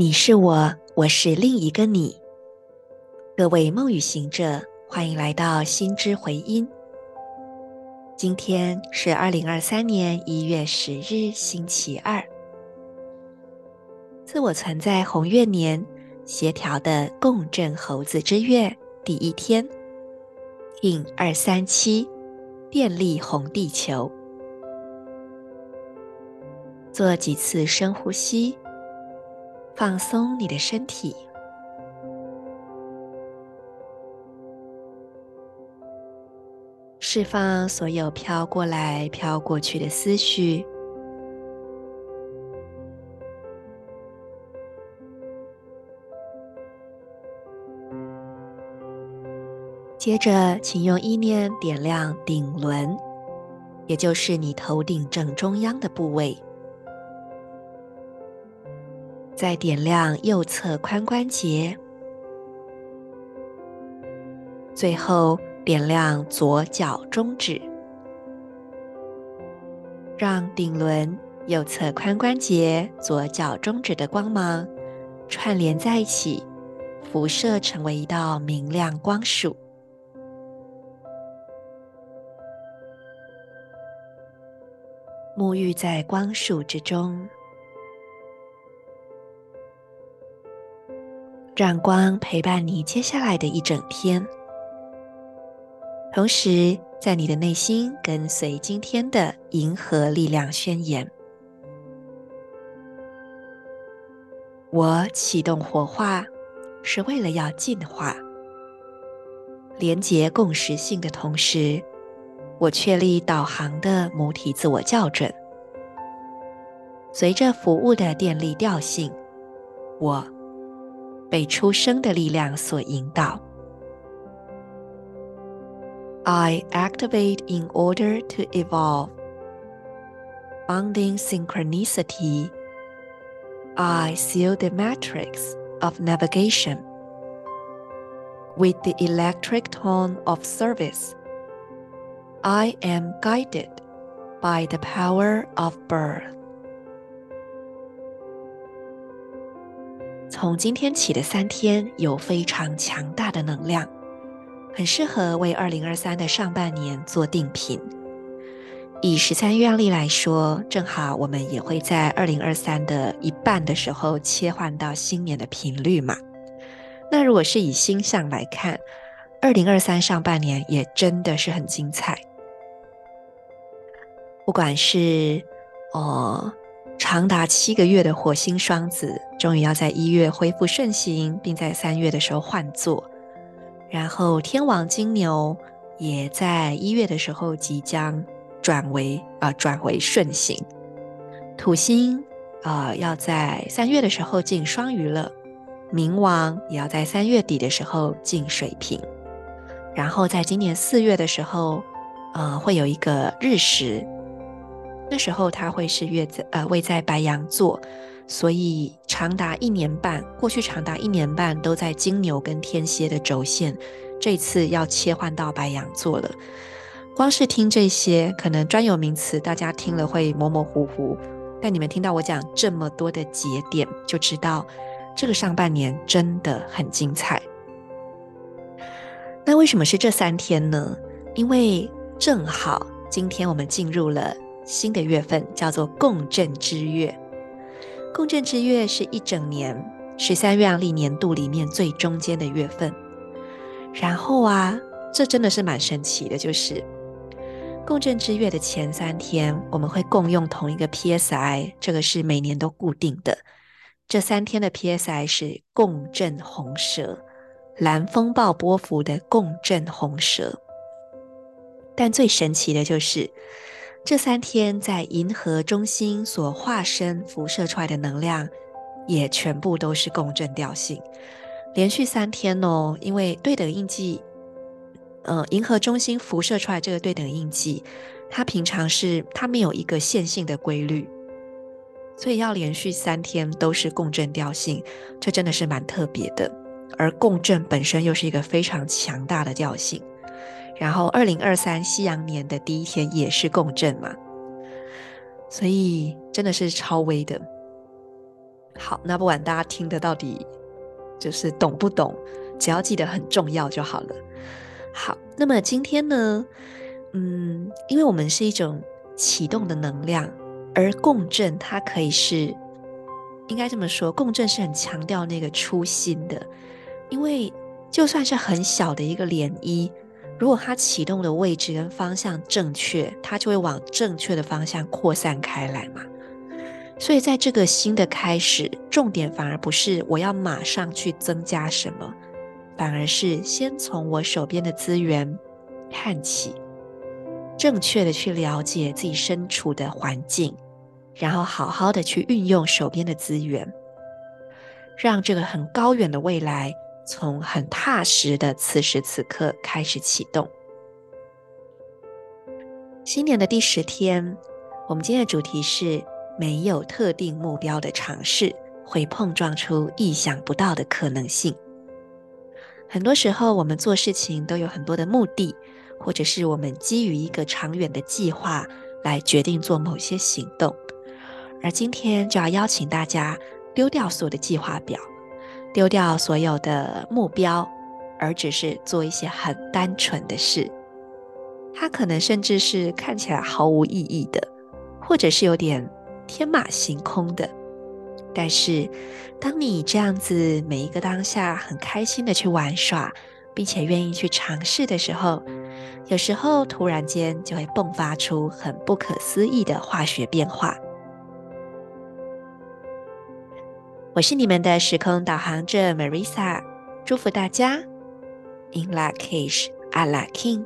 你是我，我是另一个你。各位梦语行者，欢迎来到心之回音。今天是二零二三年一月十日，星期二。自我存在红月年协调的共振猴子之月第一天，Kin 二三七，电力红地球。做几次深呼吸。放松你的身体，释放所有飘过来、飘过去的思绪。接着，请用意念点亮顶轮，也就是你头顶正中央的部位。再点亮右侧髋关节，最后点亮左脚中指，让顶轮、右侧髋关节、左脚中指的光芒串联在一起，辐射成为一道明亮光束，沐浴在光束之中。让光陪伴你接下来的一整天，同时在你的内心跟随今天的银河力量宣言。我启动火化，是为了要进化，连接共识性的同时，我确立导航的母体自我校准，随着服务的电力调性，我。被出生的力量所引导。I activate in order to evolve. Bonding synchronicity. I seal the matrix of navigation with the electric tone of service. I am guided by the power of birth. 从今天起的三天有非常强大的能量，很适合为二零二三的上半年做定频。以十三月历来说，正好我们也会在二零二三的一半的时候切换到新年的频率嘛。那如果是以星象来看，二零二三上半年也真的是很精彩，不管是哦。长达七个月的火星双子，终于要在一月恢复顺行，并在三月的时候换座。然后天王金牛也在一月的时候即将转为啊、转为顺行。土星啊、要在三月的时候进双鱼了，冥王也要在三月底的时候进水瓶。然后在今年四月的时候，呃会有一个日食。那时候他会是月在呃位在白羊座，所以长达一年半，过去长达一年半都在金牛跟天蝎的轴线，这次要切换到白羊座了。光是听这些可能专有名词，大家听了会模模糊糊，但你们听到我讲这么多的节点，就知道这个上半年真的很精彩。那为什么是这三天呢？因为正好今天我们进入了。新的月份叫做共振之月，共振之月是一整年十三月亮历年度里面最中间的月份。然后啊，这真的是蛮神奇的，就是共振之月的前三天，我们会共用同一个 PSI，这个是每年都固定的。这三天的 PSI 是共振红蛇，蓝风暴波幅的共振红蛇。但最神奇的就是。这三天在银河中心所化身辐射出来的能量，也全部都是共振调性。连续三天哦，因为对等印记，呃，银河中心辐射出来这个对等印记，它平常是它没有一个线性的规律，所以要连续三天都是共振调性，这真的是蛮特别的。而共振本身又是一个非常强大的调性。然后，二零二三西洋年的第一天也是共振嘛，所以真的是超威的。好，那不管大家听的到底就是懂不懂，只要记得很重要就好了。好，那么今天呢，嗯，因为我们是一种启动的能量，而共振它可以是，应该这么说，共振是很强调那个初心的，因为就算是很小的一个涟漪，如果它启动的位置跟方向正确，它就会往正确的方向扩散开来嘛。所以在这个新的开始，重点反而不是我要马上去增加什么。反而是先从我手边的资源看起，正确的去了解自己身处的环境，然后好好的去运用手边的资源，让这个很高远的未来从很踏实的此时此刻开始启动。新年的第十天，我们今天的主题是没有特定目标的尝试，会碰撞出意想不到的可能性。很多时候，我们做事情都有很多的目的，或者是我们基于一个长远的计划来决定做某些行动。而今天就要邀请大家丢掉所有的计划表，丢掉所有的目标，而只是做一些很单纯的事。它可能甚至是看起来毫无意义的，或者是有点天马行空的。但是，当你这样子每一个当下很开心的去玩耍，并且愿意去尝试的时候，有时候突然间就会迸发出很不可思议的化学变化。我是你们的时空导航者 Marisa，祝福大家，In Lak'ech Ala K'in。